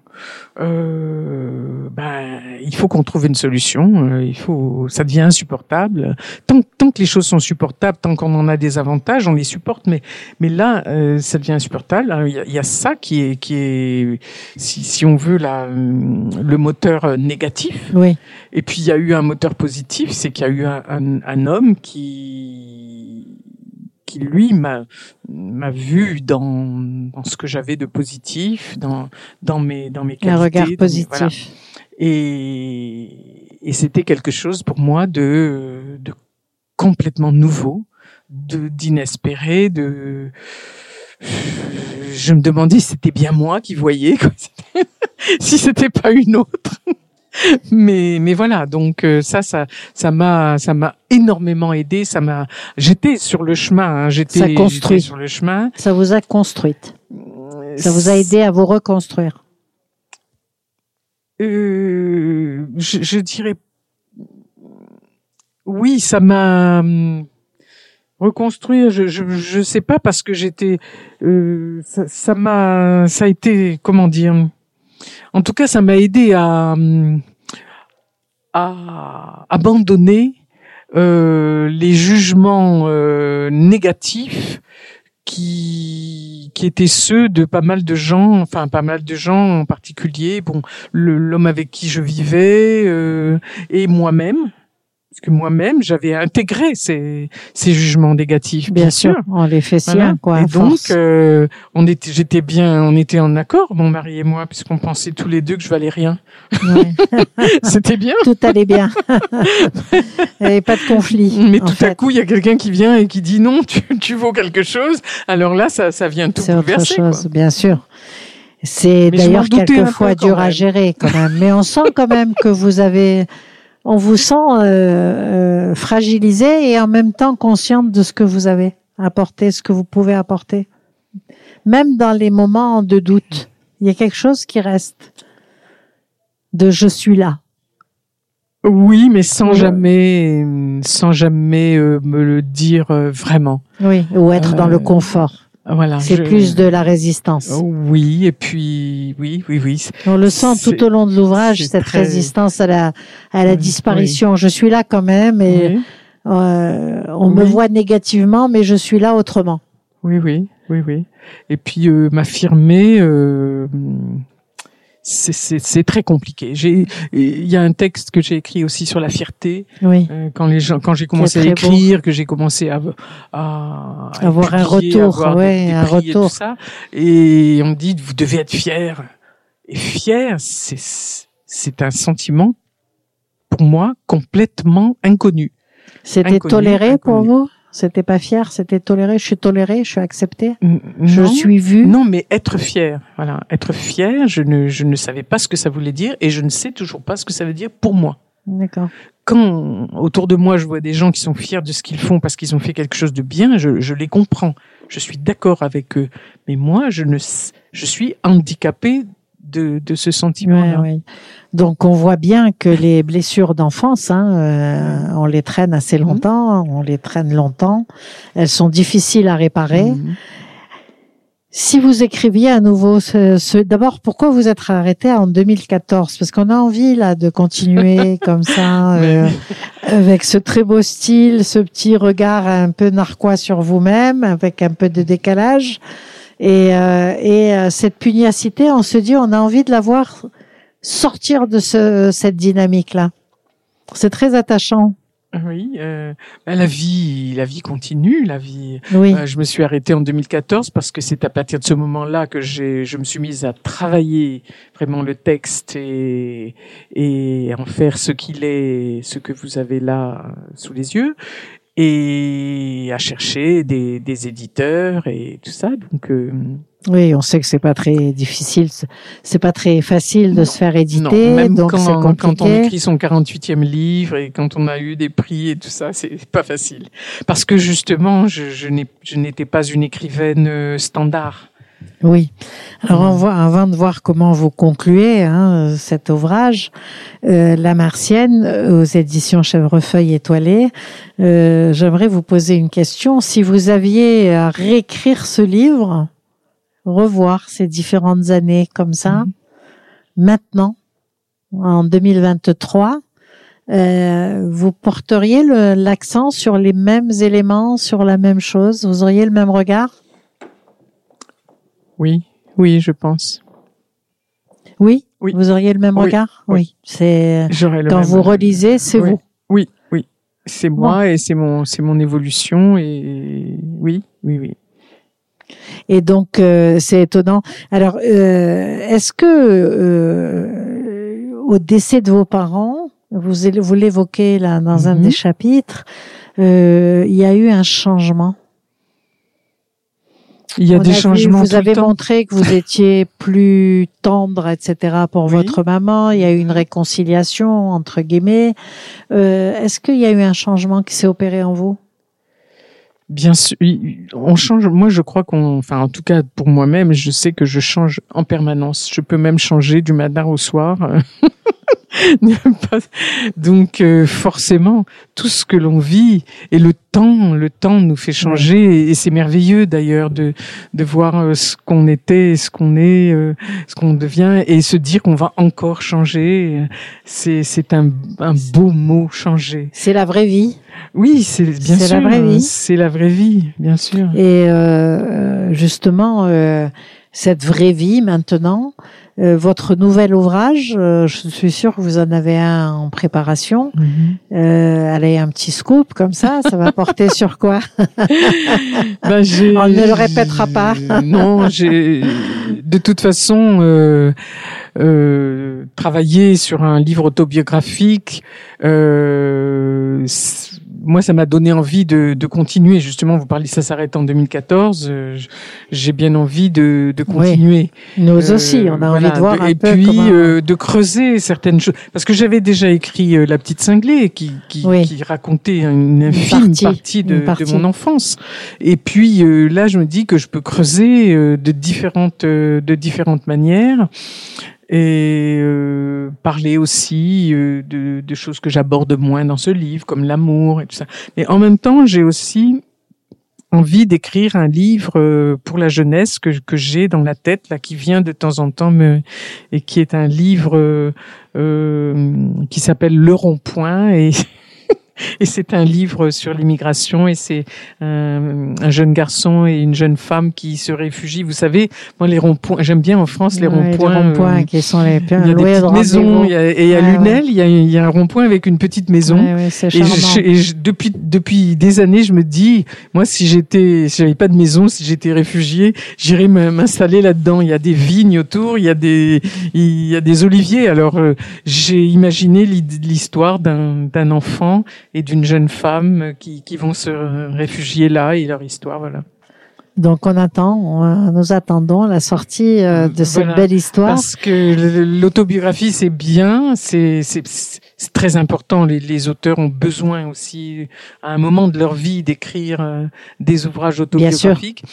euh, ben, il faut qu'on trouve une solution. Euh, il faut, ça devient insupportable. Tant, tant que les choses sont supportables, tant qu'on en a des avantages, on les supporte. Mais, mais là, euh, ça devient insupportable. Il y, a, il y, a, ça qui est, qui est, si, si on veut, la, le moteur négatif. Oui. Et puis il y a eu un moteur positif, c'est qu'il y a eu un, un, un homme qui qui lui m'a m'a vu dans, dans ce que j'avais de positif, dans dans mes dans mes qualités. Un regard positif. Et et c'était quelque chose pour moi de de complètement nouveau, de d'inespéré, de je me demandais si c'était bien moi qui voyais, quoi. si c'était pas une autre. mais mais voilà donc euh, ça ça ça m'a ça m'a énormément aidé ça m'a j'étais sur le chemin hein, j'étais construit. sur le chemin. Ça vous a construite. Ça vous a aidé à vous reconstruire. Euh, je, je, dirais oui ça m'a hum, reconstruire je, je je sais pas parce que j'étais euh, ça m'a ça, ça a été comment dire en tout cas, ça m'a aidé à, abandonner euh, les jugements euh, négatifs qui qui étaient ceux de pas mal de gens, enfin pas mal de gens en particulier, bon l'homme avec qui je vivais euh, et moi-même, parce que moi-même j'avais intégré ces, ces jugements négatifs bien, bien sûr. on les fait siens quoi et donc euh, on était j'étais bien on était en accord mon mari et moi puisqu'on pensait tous les deux que je valais rien. Ouais. c'était bien. Tout allait bien. Il n'y avait pas de conflit mais tout à coup il y a quelqu'un qui vient et qui dit non tu, tu vaux quelque chose. Alors là ça ça vient tout bouleverser autre chose bien sûr. C'est d'ailleurs quelquefois dur à gérer quand même. Mais on sent quand même que vous avez on vous sent euh, euh, fragilisé et en même temps consciente de ce que vous avez apporté, ce que vous pouvez apporter, même dans les moments de doute. Il y a quelque chose qui reste de je suis là. Oui, mais sans jamais, sans jamais euh, me le dire euh, vraiment. Oui, ou être dans le confort. Voilà. C'est je- plus de la résistance. Oh, Oui, et puis oui, oui, oui. On le sent tout au long de l'ouvrage, cette très- résistance à la, à la Oui, disparition. Je suis là quand même et Oui, euh, on me voit négativement, mais je suis là autrement. oui, oui, oui, oui. Et puis euh, m'affirmer, euh, c'est- très compliqué. Il y a un texte que j'ai écrit aussi sur la fierté. Oui. Euh, quand les gens, quand j'ai commencé à beau. écrire, que j'ai commencé à, à, à Avoir un publier, retour, avoir ouais, des un prix et retour. tout ça, et on me dit vous devez être fier. Et fier, c'est un sentiment pour moi complètement inconnu. C'était Inconnu, toléré pour vous? C'était pas fier C'était toléré Je suis toléré Je suis accepté N- Je suis vu Non, mais être fier, voilà, être fier. Je ne, je ne savais pas ce que ça voulait dire, et je ne sais toujours pas ce que ça veut dire pour moi. D'accord. quand autour de moi je vois des gens qui sont fiers de ce qu'ils font parce qu'ils ont fait quelque chose de bien, je, je les comprends. Je suis d'accord avec eux. Mais moi, je ne, je suis handicapé de, de ce Ouais, ouais. Donc on voit bien que les blessures d'enfance, hein, euh, on les traîne assez longtemps, on les traîne longtemps. Elles sont difficiles à réparer. Mhm. Si vous écriviez à nouveau, ce, ce- d'abord, pourquoi vous êtes arrêté en 2014 Parce qu'on a envie là de continuer comme ça, euh, avec ce très beau style, ce petit regard un peu narquois sur vous-même, avec un peu de décalage, et, euh, et euh, cette pugnacité. On se dit, on a envie de la voir sortir de ce, cette dynamique-là. C'est très attachant. Oui, euh, bah, la vie, la vie continue, la vie. Oui, Euh, je me suis arrêtée en 2014 parce que c'est à partir de ce moment-là que j'ai, je me suis mise à travailler vraiment le texte et et en faire ce qu'il est, ce que vous avez là sous les yeux, et à chercher des, des éditeurs et tout ça. Donc euh, oui, on sait que c'est pas très difficile, c'est- pas très facile de se faire non, éditer, même donc quand, quand on écrit son 48e livre et quand on a eu des prix et tout ça, c'est pas facile. Parce que justement, je, je n'ai- je n'étais pas une écrivaine euh, standard. Oui. Alors, on voit, avant de voir comment vous concluez hein, cet ouvrage, euh, La Martienne aux éditions Chèvrefeuille étoilée, euh, j'aimerais vous poser une question. Si vous aviez à réécrire ce livre, revoir ces différentes années comme ça, Mhm. maintenant, en 2023, euh, vous porteriez le- l'accent sur les mêmes éléments, sur la même chose? Vous auriez le même regard? Oui, oui, je pense. Oui, Oui. Vous auriez le même Oui. regard? Oui. C'est quand vous relisez, c'est Oui. vous. Oui, oui. C'est moi et c'est mon, c'est mon évolution et oui, oui, oui. Et donc euh, c'est étonnant. Alors, euh, est-ce que euh, au décès de vos parents, vous vous l'évoquez là dans un Mhm. des chapitres, euh, il y a eu un changement? Il y a On des vu- changements Vous tout le avez montré que vous étiez plus tendre, etc. pour Oui. votre maman. Il y a eu une réconciliation entre guillemets. Euh, Est-ce qu'il y a eu un changement qui s'est opéré en vous? Bien sûr, on change. Moi, je crois qu'on, enfin, en tout cas pour moi-même, je sais que je change en permanence. Je peux même changer du matin au soir. Donc, euh, forcément, tout ce que l'on vit et le temps, le temps nous fait changer. Et c'est merveilleux d'ailleurs de de voir euh, ce qu'on était, ce qu'on est, euh, ce qu'on devient, et se dire qu'on va encore changer. C'est c'est un un beau mot, changer. C'est la vraie vie. Oui, c'est bien C'est sûr. la vraie vie. C'est la vraie vie, bien sûr. Et euh, justement, euh, cette vraie vie maintenant, euh, votre nouvel ouvrage, euh, je suis sûre que vous en avez un en préparation. Euh, allez, un petit scoop comme ça, ça va porter sur quoi? Ben, On ne le répétera pas. non, j'ai de toute façon euh, euh, travaillé sur un livre autobiographique. Euh, moi, ça m'a donné envie de, de, continuer. Justement, vous parlez, ça s'arrête en 2014. Euh, j'ai bien envie de, de continuer. Nous aussi, on a envie de voir un et peu puis comment... de creuser certaines choses. Parce que j'avais déjà écrit La Petite Cinglée, qui, qui, qui racontait une infime partie, de, partie, de, mon enfance. Et puis là, je me dis que je peux creuser de différentes de différentes manières et euh, parler aussi euh, de, de, choses que j'aborde moins dans ce livre, comme l'amour et tout ça. Mais en même temps, j'ai aussi envie d'écrire un livre euh, pour la jeunesse que, que j'ai dans la tête, là, qui vient de temps en temps me et qui est un livre euh, qui s'appelle Le Rond-Point et et c'est un livre sur l'immigration et c'est un, un, jeune garçon et une jeune femme qui se réfugient. Vous savez, moi les ronds-points, j'aime bien en France les ronds-points. Les ronds-points euh, qui sont les Il y a des petites maisons. Il y a, et à Lunel, il, y a, il y a un rond-point avec une petite maison. Ouais, et, je, et je, depuis depuis des années, je me dis, moi si j'étais, si j'avais pas de maison, si j'étais réfugié, j'irais m'installer là-dedans. Il y a des vignes autour, il y a des il y a des oliviers. Alors euh, j'ai imaginé l'histoire d'un d'un enfant et d'une jeune femme qui, qui vont se réfugier là et leur histoire, voilà. Donc on attend, nous attendons la sortie euh, de cette belle histoire. Parce que l'autobiographie c'est bien, c'est très important. Les, les, auteurs ont besoin aussi à un moment de leur vie d'écrire euh, des ouvrages autobiographiques.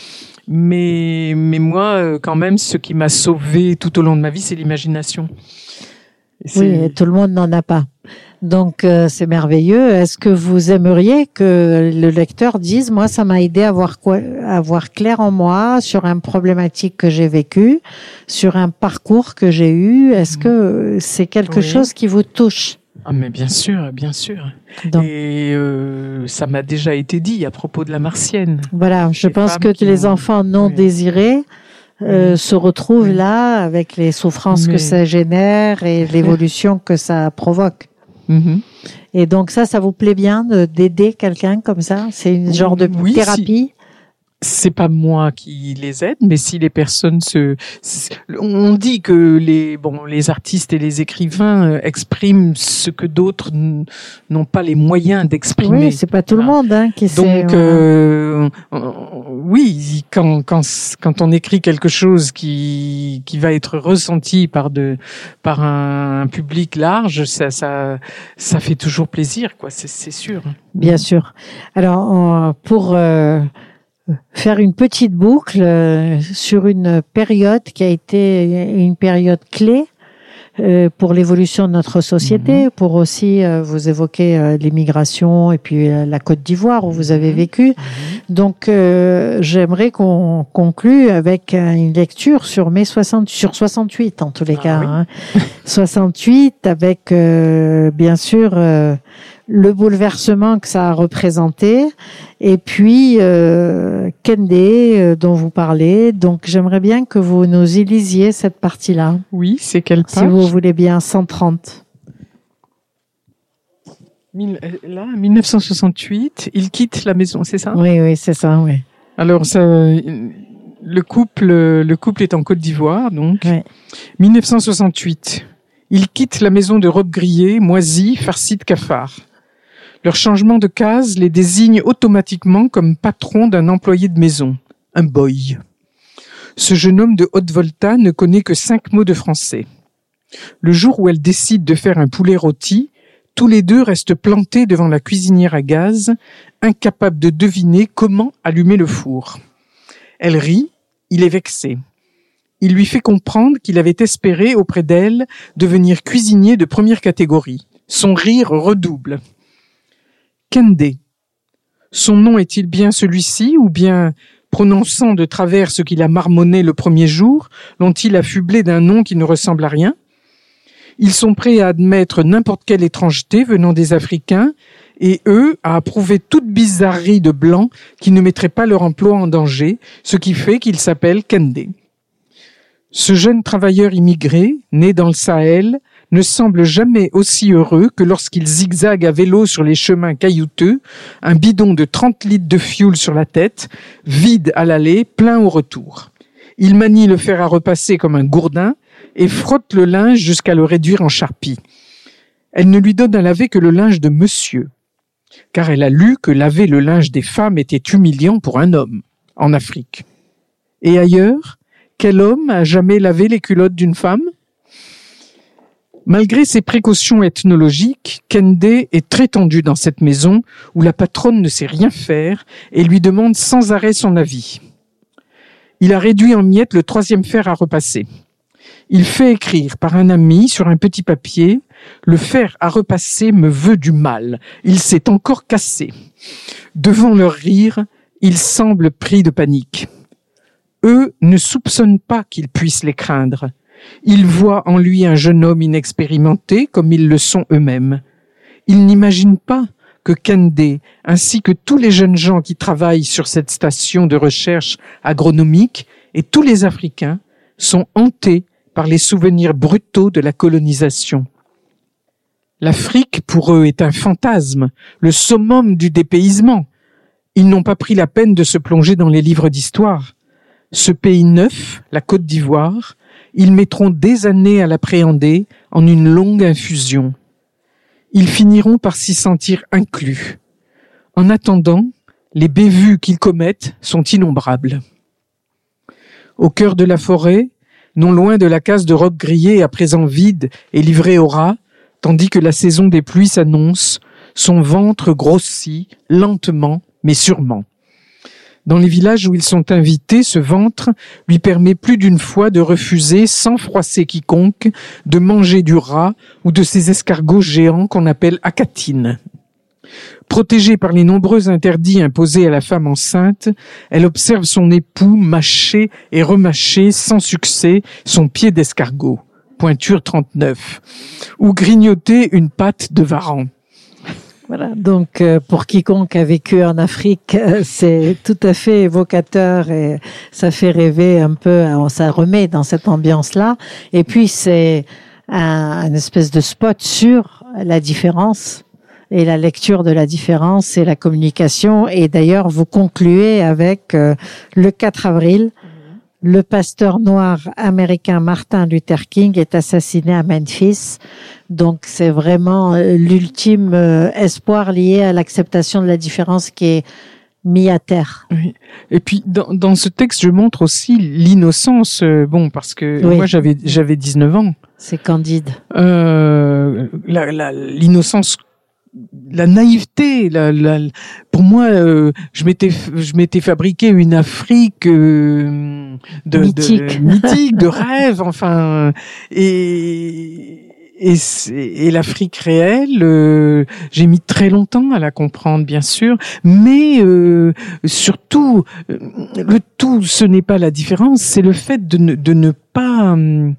Mais mais moi euh, quand même, ce qui m'a sauvé tout au long de ma vie, c'est l'imagination. Oui, tout le monde n'en a pas. Donc euh, c'est merveilleux. Est-ce que vous aimeriez que le lecteur dise, moi, ça m'a aidé à voir quoi, à voir clair en moi sur une problématique que j'ai vécue, sur un parcours que j'ai eu? Est-ce que c'est quelque oui. chose qui vous touche? Ah mais bien sûr, bien sûr. Donc, et euh, ça m'a déjà été dit à propos de la martienne. Voilà, je pense que les ont... enfants non oui. désirés euh, oui. se retrouvent oui. là avec les souffrances mais... que ça génère et l'évolution que ça provoque. -hmm. Et donc ça, ça vous plaît bien d'aider quelqu'un comme ça? C'est une genre de oui, thérapie? C'est pas moi qui les aide, mais si les personnes se, on dit que les bon les artistes et les écrivains euh, expriment ce que d'autres n'ont pas les moyens d'exprimer. Oui, c'est pas tout le monde hein, qui Donc sait, euh, oui, quand quand quand on écrit quelque chose qui qui va être ressenti par de par un public large, ça ça ça fait toujours plaisir quoi, c'est sûr. Bien sûr. Alors pour euh faire une petite boucle euh, sur une période qui a été une période clé euh, pour l'évolution de notre société, mmh. pour aussi euh, vous évoquer l'immigration et puis la Côte d'Ivoire où vous avez vécu. Mmh. Donc j'aimerais qu'on conclue avec une lecture sur mai 60 sur 68 en tous les ah, cas. Oui. Hein. 68 avec bien sûr le bouleversement que ça a représenté et puis euh, Kende euh, dont vous parlez. Donc j'aimerais bien que vous nous y lisiez cette partie-là. Oui, c'est quelle page Si vous voulez bien, 130. Là, 1968, il quitte la maison, c'est ça? Oui, oui, c'est ça, oui. Alors ça, le couple, le couple est en Côte d'Ivoire, donc. Oui. 1968. Il quitte la maison de robe grillée, moisie, farcie de cafards. Leur changement de case les désigne automatiquement comme patron d'un employé de maison, un boy. Ce jeune homme de Haute-Volta ne connaît que cinq mots de français. Le jour où elle décide de faire un poulet rôti, tous les deux restent plantés devant la cuisinière à gaz, incapables de deviner comment allumer le four. Elle rit, il est vexé. Il lui fait comprendre qu'il avait espéré auprès d'elle devenir cuisinier de première catégorie. Son rire redouble. Kende. Son nom est-il bien celui-ci ou bien, prononçant de travers ce qu'il a marmonné le premier jour, l'ont-ils affublé d'un nom qui ne ressemble à rien? Ils sont prêts à admettre n'importe quelle étrangeté venant des Africains et eux à approuver toute bizarrerie de blancs qui ne mettrait pas leur emploi en danger, ce qui fait qu'ils s'appellent Kende. Ce jeune travailleur immigré, né dans le Sahel, ne semble jamais aussi heureux que lorsqu'il zigzague à vélo sur les chemins caillouteux, un bidon de 30 litres de fioul sur la tête, vide à l'aller, plein au retour. Il manie le fer à repasser comme un gourdin et frotte le linge jusqu'à le réduire en charpie. Elle ne lui donne à laver que le linge de monsieur. car elle a lu que laver le linge des femmes était humiliant pour un homme en Afrique. Et ailleurs, quel homme a jamais lavé les culottes d'une femme? Malgré ses précautions ethnologiques, Kende est très tendu dans cette maison où la patronne ne sait rien faire et lui demande sans arrêt son avis. Il a réduit en miettes le troisième fer à repasser. Il fait écrire par un ami sur un petit papier Le fer à repasser me veut du mal. Il s'est encore cassé. Devant leur rire, il semble pris de panique. Eux ne soupçonnent pas qu'ils puissent les craindre. Ils voient en lui un jeune homme inexpérimenté comme ils le sont eux-mêmes. Ils n'imaginent pas que Kende, ainsi que tous les jeunes gens qui travaillent sur cette station de recherche agronomique et tous les Africains sont hantés par les souvenirs brutaux de la colonisation. L'Afrique, pour eux, est un fantasme, le summum du dépaysement. Ils n'ont pas pris la peine de se plonger dans les livres d'histoire. Ce pays neuf, la Côte d'Ivoire, ils mettront des années à l'appréhender en une longue infusion. Ils finiront par s'y sentir inclus. En attendant, les bévues qu'ils commettent sont innombrables. Au cœur de la forêt, non loin de la case de roc grillé à présent vide et livrée au rat, tandis que la saison des pluies s'annonce, son ventre grossit lentement mais sûrement. Dans les villages où ils sont invités, ce ventre lui permet plus d'une fois de refuser, sans froisser quiconque, de manger du rat ou de ces escargots géants qu'on appelle acatines. Protégée par les nombreux interdits imposés à la femme enceinte, elle observe son époux mâcher et remâcher sans succès son pied d'escargot, pointure 39, ou grignoter une patte de varan. Voilà, donc euh, pour quiconque a vécu en Afrique, euh, c'est tout à fait évocateur et ça fait rêver un peu, euh, ça remet dans cette ambiance-là. Et puis c'est un, espèce de spot sur la différence et la lecture de la différence et la communication. Et d'ailleurs, vous concluez avec le 4 avril, le pasteur noir américain Martin Luther King est assassiné à Memphis. Donc c'est vraiment euh, l'ultime euh, espoir lié à l'acceptation de la différence qui est mis à terre. Oui. Et puis dans, dans, ce texte, je montre aussi l'innocence. Euh, bon, parce que moi j'avais j'avais 19 ans. C'est candide. Euh, l'innocence la naïveté, la, la, pour moi, euh, je m'étais, je m'étais fabriqué une Afrique euh, de, mythique, de, mythique, de rêve, enfin, et et, et l'Afrique réelle, euh, j'ai mis très longtemps à la comprendre, bien sûr, mais surtout, le tout, ce n'est pas la différence, c'est le fait de ne, de ne pas, hum,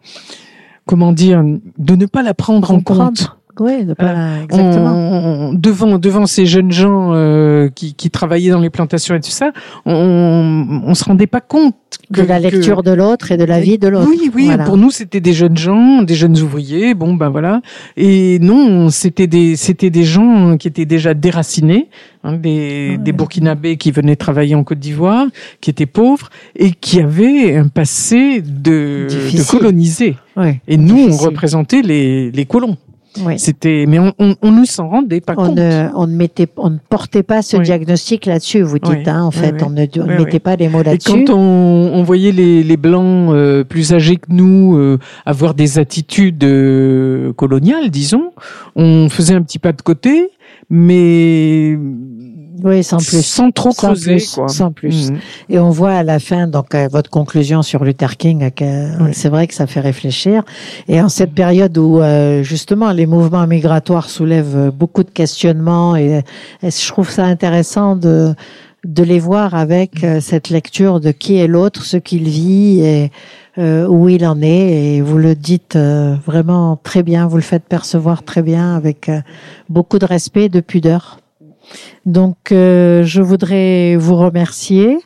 comment dire, de ne pas la prendre en compte. Oui, exactement. devant devant ces jeunes gens euh, qui, qui travaillaient dans les plantations et tout ça, on on se rendait pas compte que, de la lecture de l'autre et de la vie de l'autre. Oui, oui. Pour nous, c'était des jeunes gens, des jeunes ouvriers. Bon, ben voilà. Et non, c'était des c'était des gens qui étaient déjà déracinés, hein, des des Burkinabés qui venaient travailler en Côte d'Ivoire, qui étaient pauvres et qui avaient un passé de, de colonisés. Et nous, on représentait les les colons. Oui. C'était, mais on, on, on ne s'en rendait pas on compte. Ne, on ne mettait, on ne portait pas ce diagnostic là-dessus. Vous dites, hein, en fait, on ne, on mettait pas les mots là-dessus. Et quand on, on voyait les, les blancs euh, plus âgés que nous euh, avoir des attitudes euh, coloniales, disons, on faisait un petit pas de côté, mais oui, sans plus. Sans trop sans creuser, plus, quoi. Sans plus. Mhm. Et on voit à la fin, donc, euh, votre conclusion sur Luther King, que c'est vrai que ça fait réfléchir. Et en cette période où, euh, justement, les mouvements migratoires soulèvent beaucoup de questionnements et, et je trouve ça intéressant de, de les voir avec euh, cette lecture de qui est l'autre, ce qu'il vit et euh, où il en est. Et vous le dites euh, vraiment très bien, vous le faites percevoir très bien avec euh, beaucoup de respect et de pudeur. Donc, euh, je voudrais vous remercier.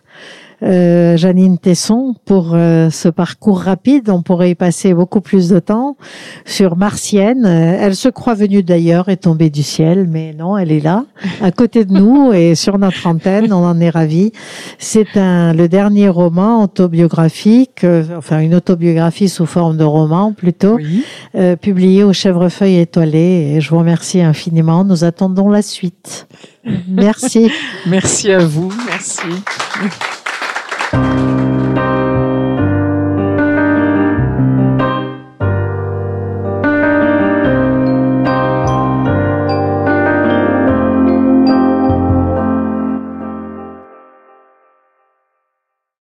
Euh, Janine Tesson pour euh, ce parcours rapide. On pourrait y passer beaucoup plus de temps sur Martienne. Euh, elle se croit venue d'ailleurs et tombée du ciel, mais non, elle est là, à côté de nous et sur notre antenne. On en est ravis. C'est un le dernier roman autobiographique, enfin une autobiographie sous forme de roman plutôt, publié au Chèvrefeuille étoilé. Et je vous remercie infiniment. Nous attendons la suite. Merci. Merci à vous. Merci. Thank you.